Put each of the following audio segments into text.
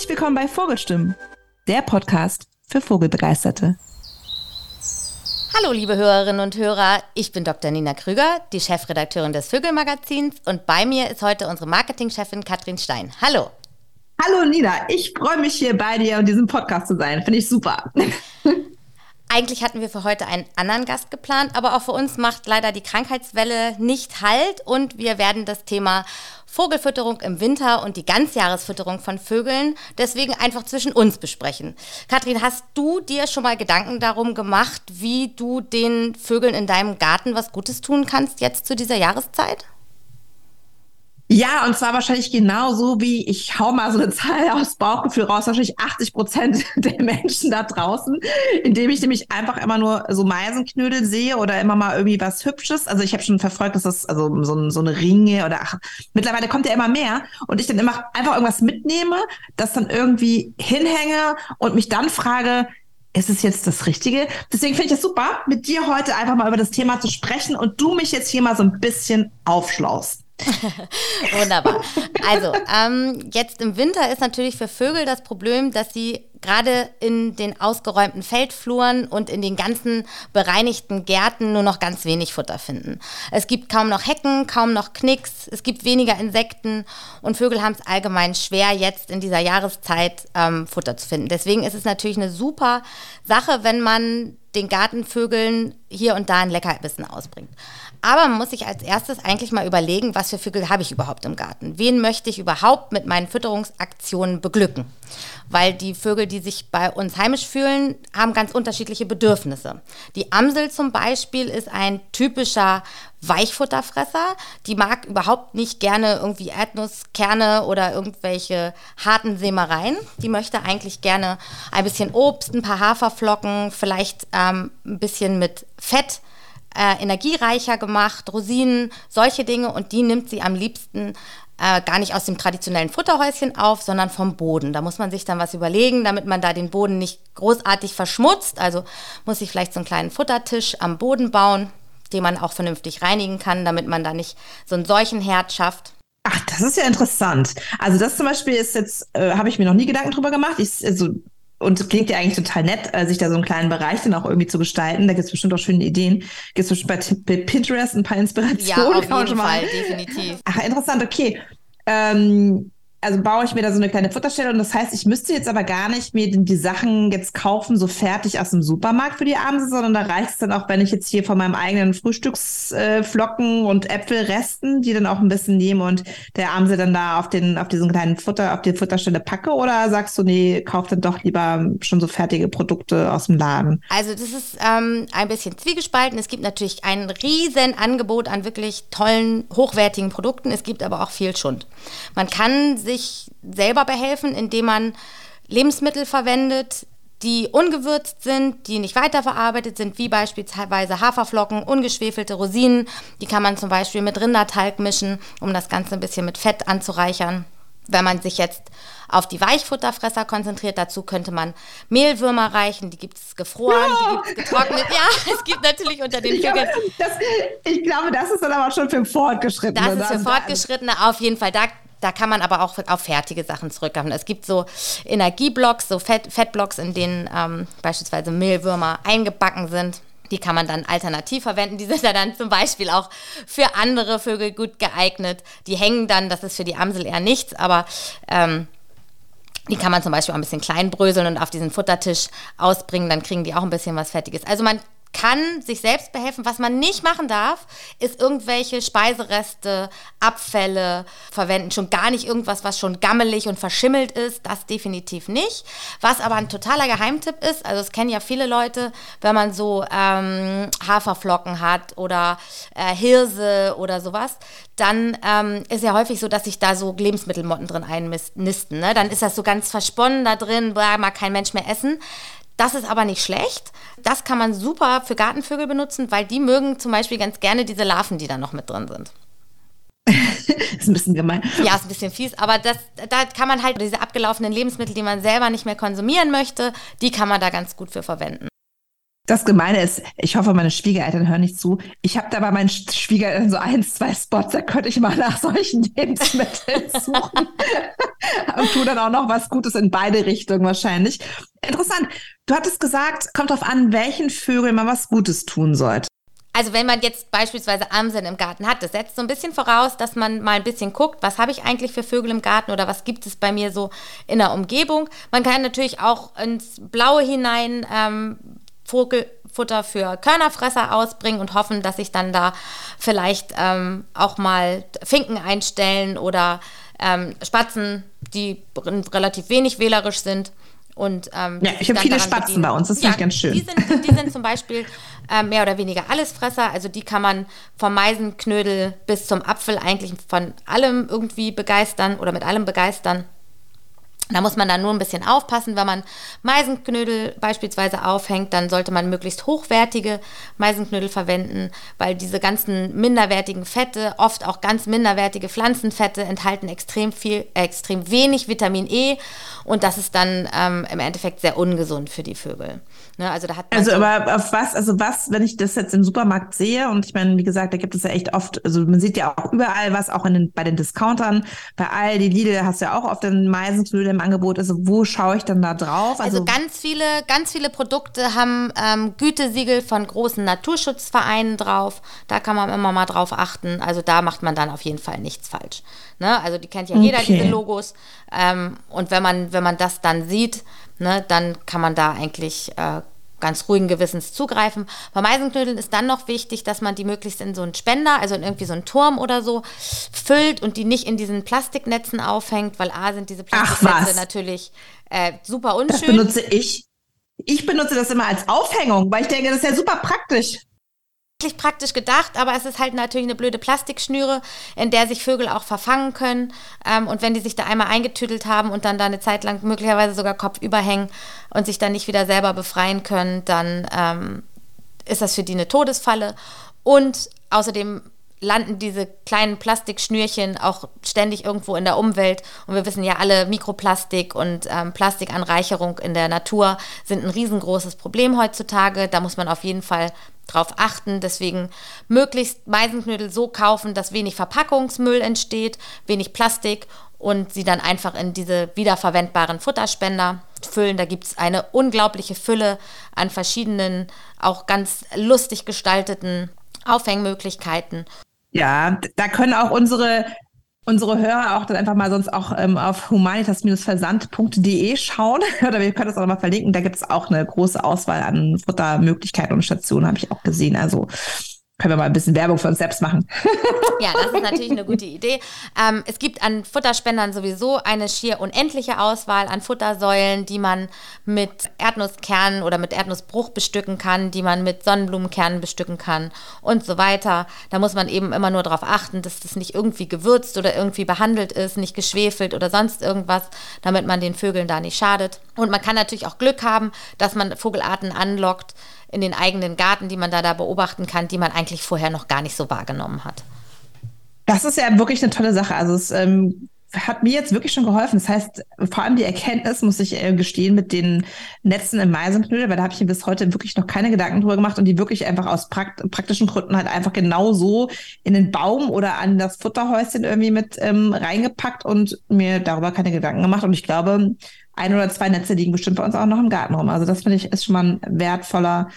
Herzlich willkommen bei Vogelstimmen, der Podcast für Vogelbegeisterte. Hallo, liebe Hörerinnen und Hörer. Ich bin Dr. Nina Krüger, die Chefredakteurin des Vögelmagazins und bei mir ist heute unsere Marketingchefin Katrin Stein. Hallo. Hallo Nina, ich freue mich hier bei dir und diesem Podcast zu sein. Finde ich super. Eigentlich hatten wir für heute einen anderen Gast geplant, aber auch für uns macht leider die Krankheitswelle nicht Halt und wir werden das Thema Vogelfütterung im Winter und die Ganzjahresfütterung von Vögeln deswegen einfach zwischen uns besprechen. Kathrin, hast du dir schon mal Gedanken darum gemacht, wie du den Vögeln in deinem Garten was Gutes tun kannst jetzt zu dieser Jahreszeit? Ja, und zwar wahrscheinlich genauso wie ich hau mal so eine Zahl aus Bauchgefühl raus, wahrscheinlich 80 Prozent der Menschen da draußen, indem ich nämlich einfach immer nur so Meisenknödel sehe oder immer mal irgendwie was Hübsches. Also ich habe schon verfolgt, dass das also so, so eine Ringe oder ach, mittlerweile kommt ja immer mehr und ich dann immer einfach irgendwas mitnehme, das dann irgendwie hinhänge und mich dann frage, ist es jetzt das Richtige? Deswegen finde ich es super, mit dir heute einfach mal über das Thema zu sprechen und du mich jetzt hier mal so ein bisschen aufschlaust. Wunderbar. Also, ähm, jetzt im Winter ist natürlich für Vögel das Problem, dass sie gerade in den ausgeräumten Feldfluren und in den ganzen bereinigten Gärten nur noch ganz wenig Futter finden. Es gibt kaum noch Hecken, kaum noch Knicks, es gibt weniger Insekten und Vögel haben es allgemein schwer, jetzt in dieser Jahreszeit ähm, Futter zu finden. Deswegen ist es natürlich eine super Sache, wenn man den Gartenvögeln hier und da ein Leckerbissen ausbringt. Aber man muss sich als erstes eigentlich mal überlegen, was für Vögel habe ich überhaupt im Garten? Wen möchte ich überhaupt mit meinen Fütterungsaktionen beglücken? Weil die Vögel, die sich bei uns heimisch fühlen, haben ganz unterschiedliche Bedürfnisse. Die Amsel zum Beispiel ist ein typischer Weichfutterfresser. Die mag überhaupt nicht gerne irgendwie Erdnusskerne oder irgendwelche harten Sämereien. Die möchte eigentlich gerne ein bisschen Obst, ein paar Haferflocken, vielleicht ähm, ein bisschen mit Fett äh, energiereicher gemacht, Rosinen, solche Dinge und die nimmt sie am liebsten äh, gar nicht aus dem traditionellen Futterhäuschen auf, sondern vom Boden. Da muss man sich dann was überlegen, damit man da den Boden nicht großartig verschmutzt. Also muss ich vielleicht so einen kleinen Futtertisch am Boden bauen, den man auch vernünftig reinigen kann, damit man da nicht so einen Seuchenherd schafft. Ach, das ist ja interessant. Also das zum Beispiel ist jetzt, äh, habe ich mir noch nie Gedanken drüber gemacht. Ich, also und klingt ja eigentlich total nett, äh, sich da so einen kleinen Bereich dann auch irgendwie zu gestalten. Da gibt es bestimmt auch schöne Ideen. Gibt es bestimmt bei Pinterest ein paar Inspirationen? Ja, auf jeden Fall, definitiv. Ach, interessant, okay. Ähm, also baue ich mir da so eine kleine Futterstelle und das heißt, ich müsste jetzt aber gar nicht mir die Sachen jetzt kaufen, so fertig aus dem Supermarkt für die Abende, sondern da reicht es dann auch, wenn ich jetzt hier von meinem eigenen Frühstücksflocken äh, und Äpfelresten, die dann auch ein bisschen nehme und der Amsel dann da auf den, auf diesen kleinen Futter, auf die Futterstelle packe oder sagst du, nee, kauf dann doch lieber schon so fertige Produkte aus dem Laden? Also das ist ähm, ein bisschen zwiegespalten. Es gibt natürlich ein riesen Angebot an wirklich tollen, hochwertigen Produkten. Es gibt aber auch viel Schund. Man kann sich selber behelfen, indem man Lebensmittel verwendet, die ungewürzt sind, die nicht weiterverarbeitet sind, wie beispielsweise Haferflocken, ungeschwefelte Rosinen. Die kann man zum Beispiel mit Rindertalg mischen, um das Ganze ein bisschen mit Fett anzureichern. Wenn man sich jetzt auf die Weichfutterfresser konzentriert, dazu könnte man Mehlwürmer reichen, die gibt es gefroren, ja. die gibt es getrocknet. Ja, es gibt natürlich unter den Vögeln. Ich, ich, glaube, das ist dann aber schon für Fortgeschrittene. Das ist für Fortgeschrittene auf jeden Fall. Da da kann man aber auch auf fertige Sachen zurückgreifen. Es gibt so Energieblocks, so Fett, Fettblocks, in denen ähm, beispielsweise Mehlwürmer eingebacken sind. Die kann man dann alternativ verwenden. Die sind ja dann zum Beispiel auch für andere Vögel gut geeignet. Die hängen dann, das ist für die Amsel eher nichts, aber ähm, die kann man zum Beispiel auch ein bisschen klein bröseln und auf diesen Futtertisch ausbringen. Dann kriegen die auch ein bisschen was Fertiges. Also man kann sich selbst behelfen. Was man nicht machen darf, ist irgendwelche Speisereste, Abfälle verwenden. Schon gar nicht irgendwas, was schon gammelig und verschimmelt ist. Das definitiv nicht. Was aber ein totaler Geheimtipp ist, also es kennen ja viele Leute, wenn man so ähm, Haferflocken hat oder äh, Hirse oder sowas, dann ähm, ist ja häufig so, dass sich da so Lebensmittelmotten drin einnisten. Ne? Dann ist das so ganz versponnen da drin, mag kein Mensch mehr essen. Das ist aber nicht schlecht. Das kann man super für Gartenvögel benutzen, weil die mögen zum Beispiel ganz gerne diese Larven, die da noch mit drin sind. ist ein bisschen gemein. Ja, ist ein bisschen fies, aber das, da kann man halt diese abgelaufenen Lebensmittel, die man selber nicht mehr konsumieren möchte, die kann man da ganz gut für verwenden. Das Gemeine ist, ich hoffe, meine Schwiegereltern hören nicht zu. Ich habe da bei meinen Schwiegereltern so ein, zwei Spots, da könnte ich mal nach solchen Lebensmitteln suchen. und tu dann auch noch was Gutes in beide Richtungen wahrscheinlich. Interessant. Du hattest gesagt, kommt darauf an, welchen Vögeln man was Gutes tun sollte. Also wenn man jetzt beispielsweise Amseln im Garten hat, das setzt so ein bisschen voraus, dass man mal ein bisschen guckt, was habe ich eigentlich für Vögel im Garten oder was gibt es bei mir so in der Umgebung. Man kann natürlich auch ins Blaue hinein ähm, Vogelfutter für Körnerfresser ausbringen und hoffen, dass sich dann da vielleicht ähm, auch mal Finken einstellen oder ähm, Spatzen, die relativ wenig wählerisch sind. Und, ähm, ja, ich habe viele Spatzen bedienen. bei uns, das finde ja, ich ganz schön. Die sind, die sind zum Beispiel äh, mehr oder weniger Allesfresser, also die kann man vom Meisenknödel bis zum Apfel eigentlich von allem irgendwie begeistern oder mit allem begeistern. Da muss man dann nur ein bisschen aufpassen, wenn man Meisenknödel beispielsweise aufhängt, dann sollte man möglichst hochwertige Meisenknödel verwenden, weil diese ganzen minderwertigen Fette, oft auch ganz minderwertige Pflanzenfette, enthalten extrem viel, äh, extrem wenig Vitamin E und das ist dann ähm, im Endeffekt sehr ungesund für die Vögel. Ne, also da hat also so aber auf was, also was, wenn ich das jetzt im Supermarkt sehe und ich meine, wie gesagt, da gibt es ja echt oft, also man sieht ja auch überall was, auch in den, bei den Discountern, bei Aldi, Lidl hast du ja auch oft den Meisenknödel im Angebot. Also wo schaue ich dann da drauf? Also, also ganz viele, ganz viele Produkte haben ähm, Gütesiegel von großen Naturschutzvereinen drauf. Da kann man immer mal drauf achten. Also da macht man dann auf jeden Fall nichts falsch. Ne? Also die kennt ja jeder okay. diese Logos. Ähm, und wenn man, wenn man das dann sieht, ne, dann kann man da eigentlich äh, ganz ruhigen Gewissens zugreifen. Bei Meisenknödeln ist dann noch wichtig, dass man die möglichst in so einen Spender, also in irgendwie so einen Turm oder so, füllt und die nicht in diesen Plastiknetzen aufhängt, weil A sind diese Plastiknetze natürlich äh, super unschön. Das benutze ich. Ich benutze das immer als Aufhängung, weil ich denke, das ist ja super praktisch praktisch gedacht, aber es ist halt natürlich eine blöde Plastikschnüre, in der sich Vögel auch verfangen können. Ähm, und wenn die sich da einmal eingetüdelt haben und dann da eine Zeit lang möglicherweise sogar kopfüber hängen und sich dann nicht wieder selber befreien können, dann ähm, ist das für die eine Todesfalle. Und außerdem landen diese kleinen Plastikschnürchen auch ständig irgendwo in der Umwelt. Und wir wissen ja alle, Mikroplastik und ähm, Plastikanreicherung in der Natur sind ein riesengroßes Problem heutzutage. Da muss man auf jeden Fall drauf achten. Deswegen möglichst Meisenknödel so kaufen, dass wenig Verpackungsmüll entsteht, wenig Plastik und sie dann einfach in diese wiederverwendbaren Futterspender füllen. Da gibt es eine unglaubliche Fülle an verschiedenen, auch ganz lustig gestalteten Aufhängmöglichkeiten. Ja, da können auch unsere unsere Hörer auch dann einfach mal sonst auch ähm, auf humanitas-versand.de schauen. Oder wir können das auch mal verlinken. Da gibt es auch eine große Auswahl an Futtermöglichkeiten und Stationen, habe ich auch gesehen. Also können wir mal ein bisschen Werbung für uns selbst machen. Ja, das ist natürlich eine gute Idee. Ähm, es gibt an Futterspendern sowieso eine schier unendliche Auswahl an Futtersäulen, die man mit Erdnusskernen oder mit Erdnussbruch bestücken kann, die man mit Sonnenblumenkernen bestücken kann und so weiter. Da muss man eben immer nur darauf achten, dass das nicht irgendwie gewürzt oder irgendwie behandelt ist, nicht geschwefelt oder sonst irgendwas, damit man den Vögeln da nicht schadet. Und man kann natürlich auch Glück haben, dass man Vogelarten anlockt, in den eigenen Garten, die man da, da beobachten kann, die man eigentlich vorher noch gar nicht so wahrgenommen hat. Das ist ja wirklich eine tolle Sache. Also es ähm, hat mir jetzt wirklich schon geholfen. Das heißt, vor allem die Erkenntnis, muss ich äh, gestehen, mit den Netzen im Meisenknödel, weil da habe ich mir bis heute wirklich noch keine Gedanken drüber gemacht und die wirklich einfach aus prakt praktischen Gründen halt einfach genau so in den Baum oder an das Futterhäuschen irgendwie mit ähm, reingepackt und mir darüber keine Gedanken gemacht. Und ich glaube, ein oder zwei Netze liegen bestimmt bei uns auch noch im Garten rum. Also das finde ich ist schon mal ein wertvoller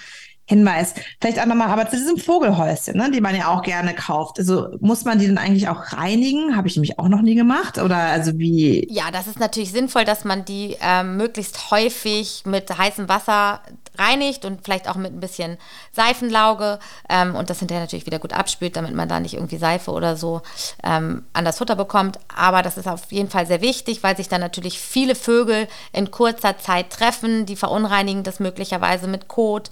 Hinweis. Vielleicht auch nochmal, aber zu diesem Vogelhäuschen, ne, die man ja auch gerne kauft. Also muss man die dann eigentlich auch reinigen? Habe ich nämlich auch noch nie gemacht. Oder also wie? Ja, das ist natürlich sinnvoll, dass man die ähm, möglichst häufig mit heißem Wasser reinigt und vielleicht auch mit ein bisschen Seifenlauge ähm, und das hinterher natürlich wieder gut abspült, damit man da nicht irgendwie Seife oder so ähm, an das Futter bekommt. Aber das ist auf jeden Fall sehr wichtig, weil sich dann natürlich viele Vögel in kurzer Zeit treffen, die verunreinigen das möglicherweise mit Kot,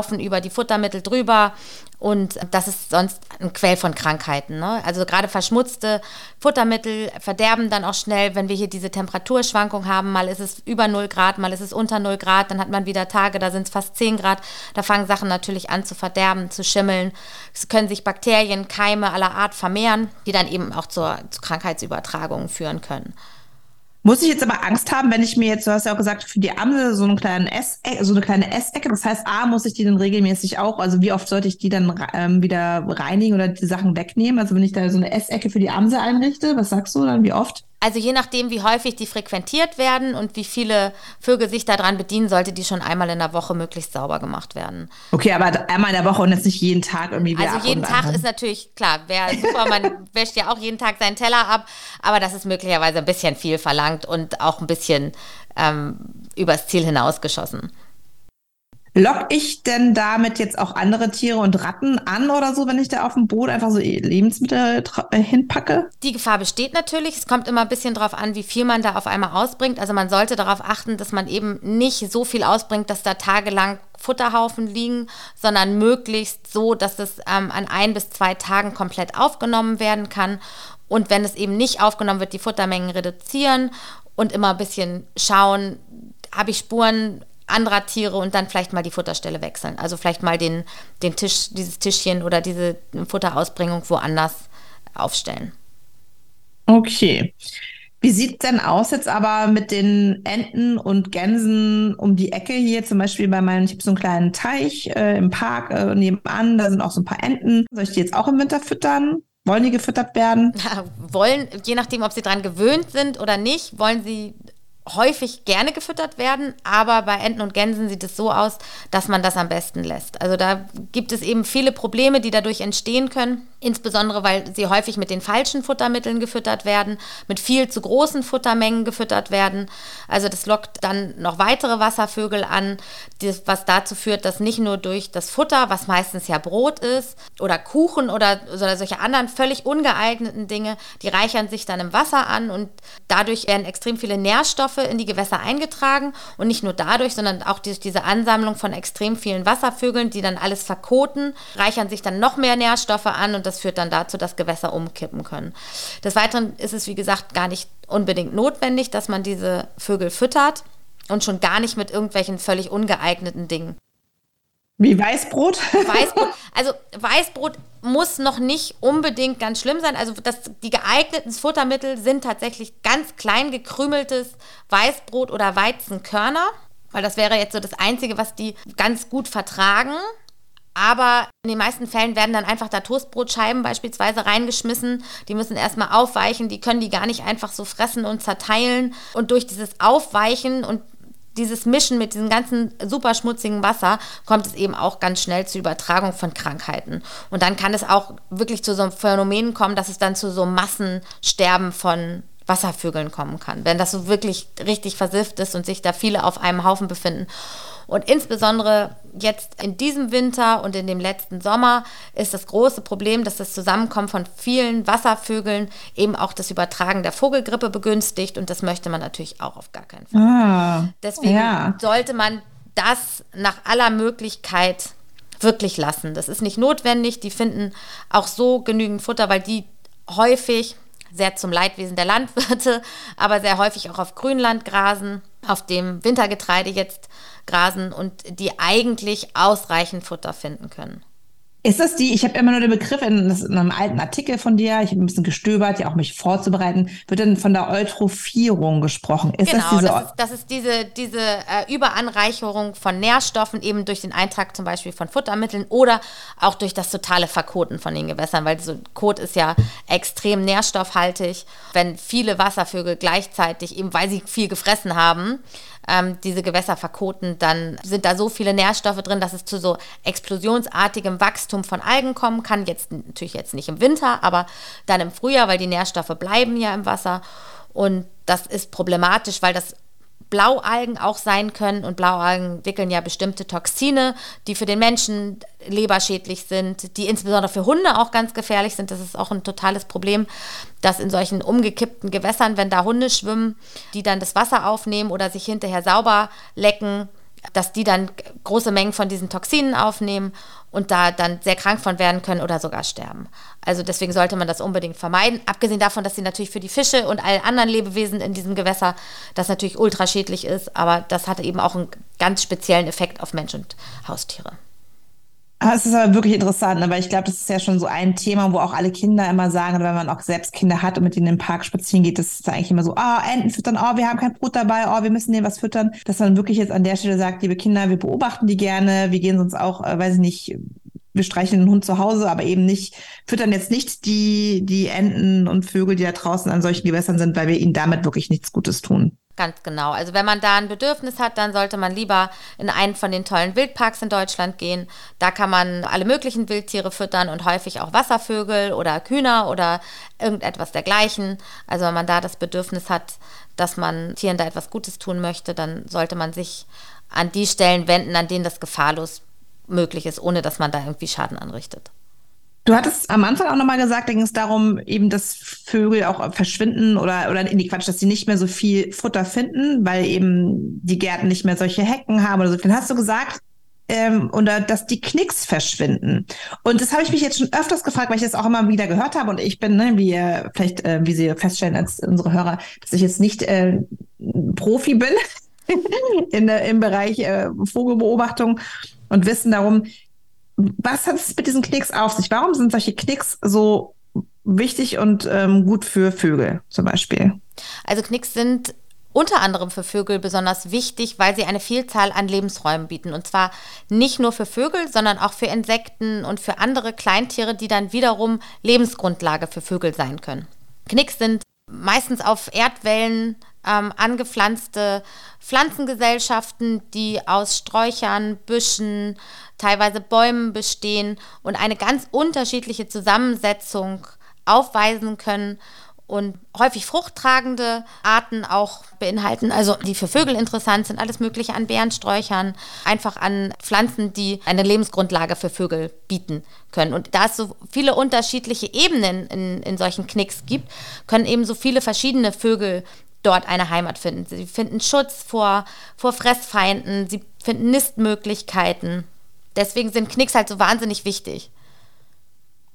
laufen über die Futtermittel drüber und das ist sonst ein Quell von Krankheiten. Ne? Also gerade verschmutzte Futtermittel verderben dann auch schnell, wenn wir hier diese Temperaturschwankung haben. Mal ist es über 0 Grad, mal ist es unter 0 Grad, dann hat man wieder Tage, da sind es fast 10 Grad. Da fangen Sachen natürlich an zu verderben, zu schimmeln. Es können sich Bakterien, Keime aller Art vermehren, die dann eben auch zur, zu Krankheitsübertragungen führen können. Muss ich jetzt aber Angst haben, wenn ich mir jetzt, du hast ja auch gesagt, für die Amsel so, einen kleinen Ess so eine kleine Essecke, das heißt, A, muss ich die dann regelmäßig auch, also wie oft sollte ich die dann ähm, wieder reinigen oder die Sachen wegnehmen? Also wenn ich da so eine Essecke für die Amsel einrichte, was sagst du dann, wie oft? Also je nachdem, wie häufig die frequentiert werden und wie viele Vögel sich daran bedienen, sollte die schon einmal in der Woche möglichst sauber gemacht werden. Okay, aber einmal in der Woche und jetzt nicht jeden Tag irgendwie wieder Also jeden Tag ist natürlich, klar, wäre super, man wäscht ja auch jeden Tag seinen Teller ab, aber das ist möglicherweise ein bisschen viel verlangt und auch ein bisschen ähm, übers Ziel hinausgeschossen. Lock ich denn damit jetzt auch andere Tiere und Ratten an oder so, wenn ich da auf dem Boot einfach so Lebensmittel äh, hinpacke? Die Gefahr besteht natürlich. Es kommt immer ein bisschen darauf an, wie viel man da auf einmal ausbringt. Also man sollte darauf achten, dass man eben nicht so viel ausbringt, dass da tagelang Futterhaufen liegen, sondern möglichst so, dass es ähm, an ein bis zwei Tagen komplett aufgenommen werden kann. Und wenn es eben nicht aufgenommen wird, die Futtermengen reduzieren und immer ein bisschen schauen, habe ich Spuren anderer Tiere und dann vielleicht mal die Futterstelle wechseln. Also vielleicht mal den, den Tisch, dieses Tischchen oder diese Futterausbringung woanders aufstellen. Okay. Wie sieht es denn aus jetzt aber mit den Enten und Gänsen um die Ecke hier? Zum Beispiel bei meinem, ich habe so einen kleinen Teich äh, im Park äh, nebenan, da sind auch so ein paar Enten. Soll ich die jetzt auch im Winter füttern? Wollen die gefüttert werden? Ja, wollen, je nachdem, ob sie daran gewöhnt sind oder nicht, wollen sie häufig gerne gefüttert werden, aber bei Enten und Gänsen sieht es so aus, dass man das am besten lässt. Also da gibt es eben viele Probleme, die dadurch entstehen können, insbesondere weil sie häufig mit den falschen Futtermitteln gefüttert werden, mit viel zu großen Futtermengen gefüttert werden. Also das lockt dann noch weitere Wasservögel an, was dazu führt, dass nicht nur durch das Futter, was meistens ja Brot ist oder Kuchen oder, oder solche anderen völlig ungeeigneten Dinge, die reichern sich dann im Wasser an und dadurch werden extrem viele Nährstoffe in die Gewässer eingetragen und nicht nur dadurch, sondern auch durch diese Ansammlung von extrem vielen Wasservögeln, die dann alles verkoten, reichern sich dann noch mehr Nährstoffe an und das führt dann dazu, dass Gewässer umkippen können. Des Weiteren ist es, wie gesagt, gar nicht unbedingt notwendig, dass man diese Vögel füttert und schon gar nicht mit irgendwelchen völlig ungeeigneten Dingen. Wie Weißbrot? Weißbrot. Also Weißbrot muss noch nicht unbedingt ganz schlimm sein. Also das, die geeigneten Futtermittel sind tatsächlich ganz klein gekrümeltes Weißbrot oder Weizenkörner, weil das wäre jetzt so das Einzige, was die ganz gut vertragen. Aber in den meisten Fällen werden dann einfach da Toastbrotscheiben beispielsweise reingeschmissen. Die müssen erstmal aufweichen, die können die gar nicht einfach so fressen und zerteilen. Und durch dieses Aufweichen und dieses Mischen mit diesem ganzen super schmutzigen Wasser kommt es eben auch ganz schnell zur Übertragung von Krankheiten. Und dann kann es auch wirklich zu so einem Phänomen kommen, dass es dann zu so Massensterben von Wasservögeln kommen kann, wenn das so wirklich richtig versifft ist und sich da viele auf einem Haufen befinden. Und insbesondere jetzt in diesem Winter und in dem letzten Sommer ist das große Problem, dass das Zusammenkommen von vielen Wasservögeln eben auch das Übertragen der Vogelgrippe begünstigt und das möchte man natürlich auch auf gar keinen Fall. Ah, Deswegen ja. sollte man das nach aller Möglichkeit wirklich lassen. Das ist nicht notwendig. Die finden auch so genügend Futter, weil die häufig, sehr zum Leidwesen der Landwirte, aber sehr häufig auch auf Grünland grasen, auf dem Wintergetreide jetzt grasen und die eigentlich ausreichend Futter finden können. Ist das die, ich habe immer nur den Begriff in, in, einem alten Artikel von dir, ich habe ein bisschen gestöbert, ja auch mich vorzubereiten, wird dann von der Eutrophierung gesprochen. Ist genau, das, diese das, ist, das ist diese, diese äh, Überanreicherung von Nährstoffen eben durch den Eintrag zum Beispiel von Futtermitteln oder auch durch das totale Verkoten von den Gewässern, weil so Kot ist ja extrem nährstoffhaltig. Wenn viele Wasservögel gleichzeitig, eben weil sie viel gefressen haben, ähm, diese Gewässer verkoten, dann sind da so viele Nährstoffe drin, dass es zu so explosionsartigem Wachstum von Algen kommen kann. Jetzt natürlich jetzt nicht im Winter, aber dann im Frühjahr, weil die Nährstoffe bleiben ja im Wasser. Und das ist problematisch, weil das Blaualgen auch sein können. Und Blaualgen wickeln ja bestimmte Toxine, die für den Menschen leberschädlich sind, die insbesondere für Hunde auch ganz gefährlich sind. Das ist auch ein totales Problem, dass in solchen umgekippten Gewässern, wenn da Hunde schwimmen, die dann das Wasser aufnehmen oder sich hinterher sauber lecken, dass die dann große Mengen von diesen Toxinen aufnehmen und da dann sehr krank von werden können oder sogar sterben. Also deswegen sollte man das unbedingt vermeiden. Abgesehen davon, dass sie natürlich für die Fische und alle anderen Lebewesen in diesem Gewässer das natürlich ultraschädlich ist, aber das hat eben auch einen ganz speziellen Effekt auf Mensch und Haustiere. Ah, es ist aber wirklich interessant, aber ich glaube, das ist ja schon so ein Thema, wo auch alle Kinder immer sagen, wenn man auch selbst Kinder hat und mit denen im Park spazieren geht, das ist eigentlich immer so, ah, oh, Enten füttern, oh, wir haben kein Brot dabei, oh, wir müssen denen was füttern. Dass man wirklich jetzt an der Stelle sagt, liebe Kinder, wir beobachten die gerne, wir gehen sonst auch, äh, weiß ich nicht, wir streichen den Hund zu Hause, aber eben nicht, füttern jetzt nicht die, die Enten und Vögel, die da draußen an solchen Gewässern sind, weil wir ihnen damit wirklich nichts Gutes tun. Ganz genau. Also wenn man da ein Bedürfnis hat, dann sollte man lieber in einen von den tollen Wildparks in Deutschland gehen. Da kann man alle möglichen Wildtiere füttern und häufig auch Wasservögel oder Kühner oder irgendetwas dergleichen. Also wenn man da das Bedürfnis hat, dass man Tieren da etwas Gutes tun möchte, dann sollte man sich an die Stellen wenden, an denen das gefahrlos möglich ist, ohne dass man da irgendwie Schaden anrichtet. Du hattest am Anfang auch nochmal gesagt, da ging es darum, eben, dass Vögel auch verschwinden oder, oder in die Quatsch, dass sie nicht mehr so viel Futter finden, weil eben die Gärten nicht mehr solche Hecken haben oder so viel. Hast du gesagt, ähm, oder dass die Knicks verschwinden. Und das habe ich mich jetzt schon öfters gefragt, weil ich das auch immer wieder gehört habe. Und ich bin, ne, wie ihr vielleicht, äh, wie Sie feststellen als unsere Hörer, dass ich jetzt nicht äh, Profi bin in, im Bereich äh, Vogelbeobachtung und Wissen darum, was hat es mit diesen Knicks auf sich? Warum sind solche Knicks so wichtig und ähm, gut für Vögel zum Beispiel? Also Knicks sind unter anderem für Vögel besonders wichtig, weil sie eine Vielzahl an Lebensräumen bieten. Und zwar nicht nur für Vögel, sondern auch für Insekten und für andere Kleintiere, die dann wiederum Lebensgrundlage für Vögel sein können. Knicks sind meistens auf Erdwellen ähm, angepflanzte Pflanzengesellschaften, die aus Sträuchern, Büschen, teilweise Bäumen bestehen und eine ganz unterschiedliche Zusammensetzung aufweisen können und häufig fruchttragende Arten auch beinhalten, also die für Vögel interessant sind, alles Mögliche an Bärensträuchern, einfach an Pflanzen, die eine Lebensgrundlage für Vögel bieten können. Und da es so viele unterschiedliche Ebenen in, in solchen Knicks gibt, können eben so viele verschiedene Vögel dort eine Heimat finden. Sie finden Schutz vor, vor Fressfeinden, sie finden Nistmöglichkeiten. Deswegen sind Knicks halt so wahnsinnig wichtig.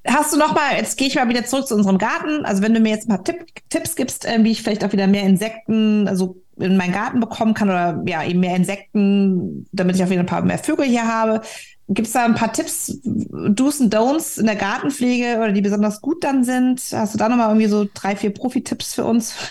Hast du noch mal, jetzt gehe ich mal wieder zurück zu unserem Garten. Also wenn du mir jetzt ein paar Tipp, Tipps gibst, äh, wie ich vielleicht auch wieder mehr Insekten also in meinen Garten bekommen kann oder ja eben mehr Insekten, damit ich jeden Fall ein paar mehr Vögel hier habe. Gibt es da ein paar Tipps, Do's und Don'ts in der Gartenpflege oder die besonders gut dann sind? Hast du da nochmal irgendwie so drei, vier Profi-Tipps für uns?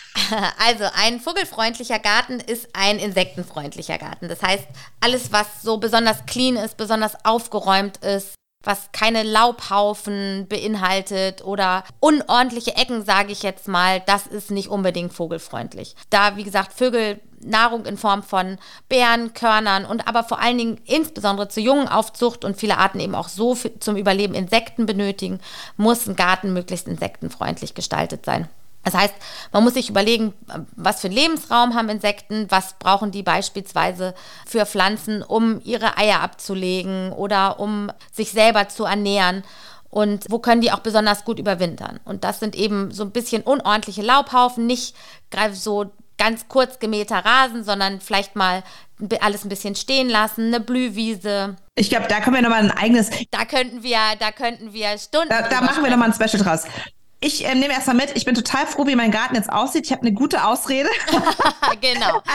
Also ein vogelfreundlicher Garten ist ein insektenfreundlicher Garten. Das heißt, alles, was so besonders clean ist, besonders aufgeräumt ist, was keine Laubhaufen beinhaltet oder unordentliche Ecken, sage ich jetzt mal, das ist nicht unbedingt vogelfreundlich. Da, wie gesagt, Vögel Nahrung in Form von Beeren, Körnern und aber vor allen Dingen insbesondere zur Jungenaufzucht und viele Arten eben auch so zum Überleben Insekten benötigen, muss ein Garten möglichst insektenfreundlich gestaltet sein. Das heißt, man muss sich überlegen, was für einen Lebensraum haben Insekten, was brauchen die beispielsweise für Pflanzen, um ihre Eier abzulegen oder um sich selber zu ernähren und wo können die auch besonders gut überwintern. Und das sind eben so ein bisschen unordentliche Laubhaufen, nicht so ganz kurz gemähter Rasen, sondern vielleicht mal alles ein bisschen stehen lassen, eine Blühwiese. Ich glaube, da können wir nochmal ein eigenes. Da könnten wir, da könnten wir Stunden. Da, da machen wir nochmal ein Special draus. Ich äh, nehme erstmal mit, ich bin total froh, wie mein Garten jetzt aussieht. Ich habe eine gute Ausrede. genau.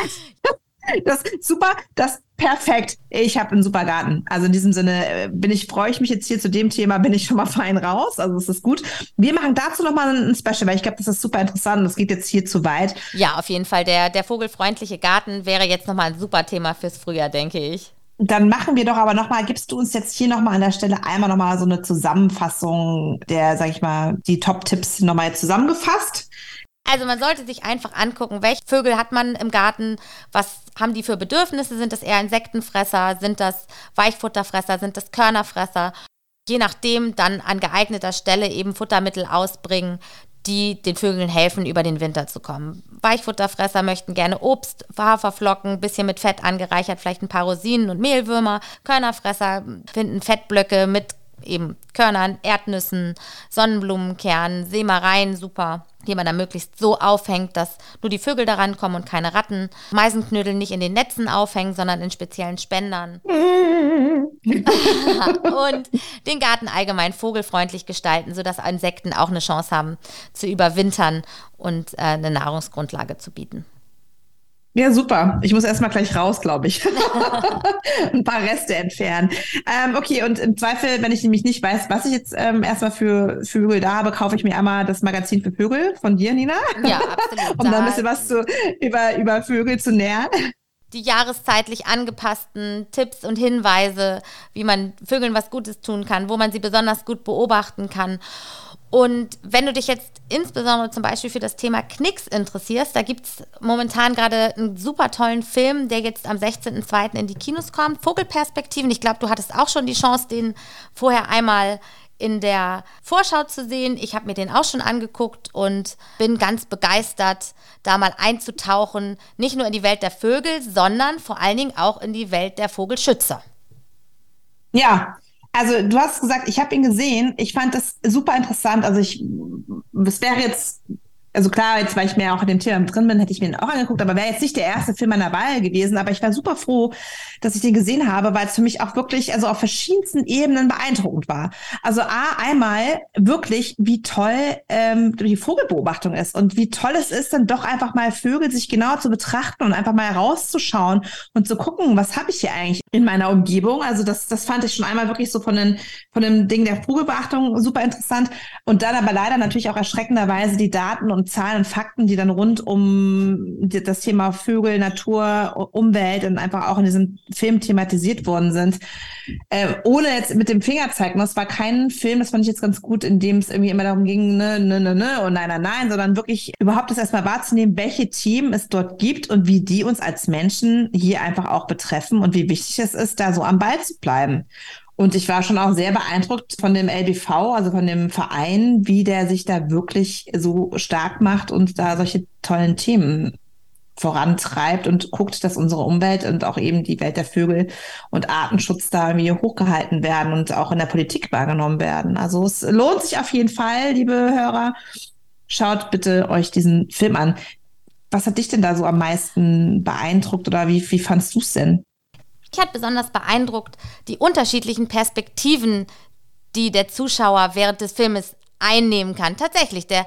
Das super, das perfekt. Ich habe einen super Garten. Also in diesem Sinne äh, bin ich, freue ich mich jetzt hier zu dem Thema, bin ich schon mal fein raus. Also es ist gut. Wir machen dazu nochmal ein Special, weil ich glaube, das ist super interessant. Das geht jetzt hier zu weit. Ja, auf jeden Fall. Der, der vogelfreundliche Garten wäre jetzt nochmal ein super Thema fürs Frühjahr, denke ich. Dann machen wir doch aber nochmal, gibst du uns jetzt hier nochmal an der Stelle einmal nochmal so eine Zusammenfassung der, sag ich mal, die Top-Tipps nochmal zusammengefasst? Also man sollte sich einfach angucken, welche Vögel hat man im Garten, was haben die für Bedürfnisse, sind das eher Insektenfresser, sind das Weichfutterfresser, sind das Körnerfresser. Je nachdem dann an geeigneter Stelle eben Futtermittel ausbringen, die den Vögeln helfen, über den Winter zu kommen. Weichfutterfresser möchten gerne Obst, Haferflocken, bisschen mit Fett angereichert, vielleicht ein paar Rosinen und Mehlwürmer. Körnerfresser finden Fettblöcke mit eben Körnern, Erdnüssen, Sonnenblumenkernen, Sämereien, super, die man dann möglichst so aufhängt, dass nur die Vögel daran kommen und keine Ratten. Meisenknödel nicht in den Netzen aufhängen, sondern in speziellen Spendern. und den Garten allgemein vogelfreundlich gestalten, sodass Insekten auch eine Chance haben zu überwintern und äh, eine Nahrungsgrundlage zu bieten. Ja, super. Ich muss erstmal gleich raus, glaube ich. Ein paar Reste entfernen. Ähm, okay, und im Zweifel, wenn ich nämlich nicht weiß, was ich jetzt ähm, erstmal für Vögel da habe, kaufe ich mir einmal das Magazin für Vögel von dir, Nina. Ja, absolut. um dann ein bisschen was zu, über, über Vögel zu nähern. die jahreszeitlich angepassten Tipps und Hinweise, wie man Vögeln was Gutes tun kann, wo man sie besonders gut beobachten kann. Und wenn du dich jetzt insbesondere zum Beispiel für das Thema Knicks interessierst, da gibt es momentan gerade einen super tollen Film, der jetzt am 16.02. in die Kinos kommt. Vogelperspektiven. Ich glaube, du hattest auch schon die Chance, den vorher einmal in der Vorschau zu sehen. Ich habe mir den auch schon angeguckt und bin ganz begeistert, da mal einzutauchen, nicht nur in die Welt der Vögel, sondern vor allen Dingen auch in die Welt der Vogelschützer. Ja, also du hast gesagt, ich habe ihn gesehen. Ich fand das super interessant. Also ich, es wäre jetzt also klar, jetzt weil ich mehr auch in dem Thema drin bin, hätte ich mir den auch angeguckt, aber wäre jetzt nicht der erste Film meiner Wahl gewesen. Aber ich war super froh, dass ich den gesehen habe, weil es für mich auch wirklich, also auf verschiedensten Ebenen beeindruckend war. Also A, einmal wirklich, wie toll ähm, die Vogelbeobachtung ist und wie toll es ist, dann doch einfach mal Vögel sich genau zu betrachten und einfach mal rauszuschauen und zu gucken, was habe ich hier eigentlich in meiner Umgebung. Also das, das fand ich schon einmal wirklich so von, den, von dem Ding der Vogelbeachtung super interessant. Und dann aber leider natürlich auch erschreckenderweise die Daten und Zahlen und Fakten, die dann rund um das Thema Vögel, Natur, Umwelt und einfach auch in diesem Film thematisiert worden sind. Äh, ohne jetzt mit dem Finger zeigen, das war kein Film, das fand ich jetzt ganz gut, in dem es irgendwie immer darum ging, ne, ne, ne, ne und nein, nein, nein, sondern wirklich überhaupt das erstmal wahrzunehmen, welche Themen es dort gibt und wie die uns als Menschen hier einfach auch betreffen und wie wichtig es ist, da so am Ball zu bleiben. Und ich war schon auch sehr beeindruckt von dem LBV, also von dem Verein, wie der sich da wirklich so stark macht und da solche tollen Themen vorantreibt und guckt, dass unsere Umwelt und auch eben die Welt der Vögel und Artenschutz da irgendwie hochgehalten werden und auch in der Politik wahrgenommen werden. Also es lohnt sich auf jeden Fall, liebe Hörer. Schaut bitte euch diesen Film an. Was hat dich denn da so am meisten beeindruckt oder wie, wie fandst du es denn? Mich hat besonders beeindruckt die unterschiedlichen Perspektiven, die der Zuschauer während des Filmes einnehmen kann. Tatsächlich, der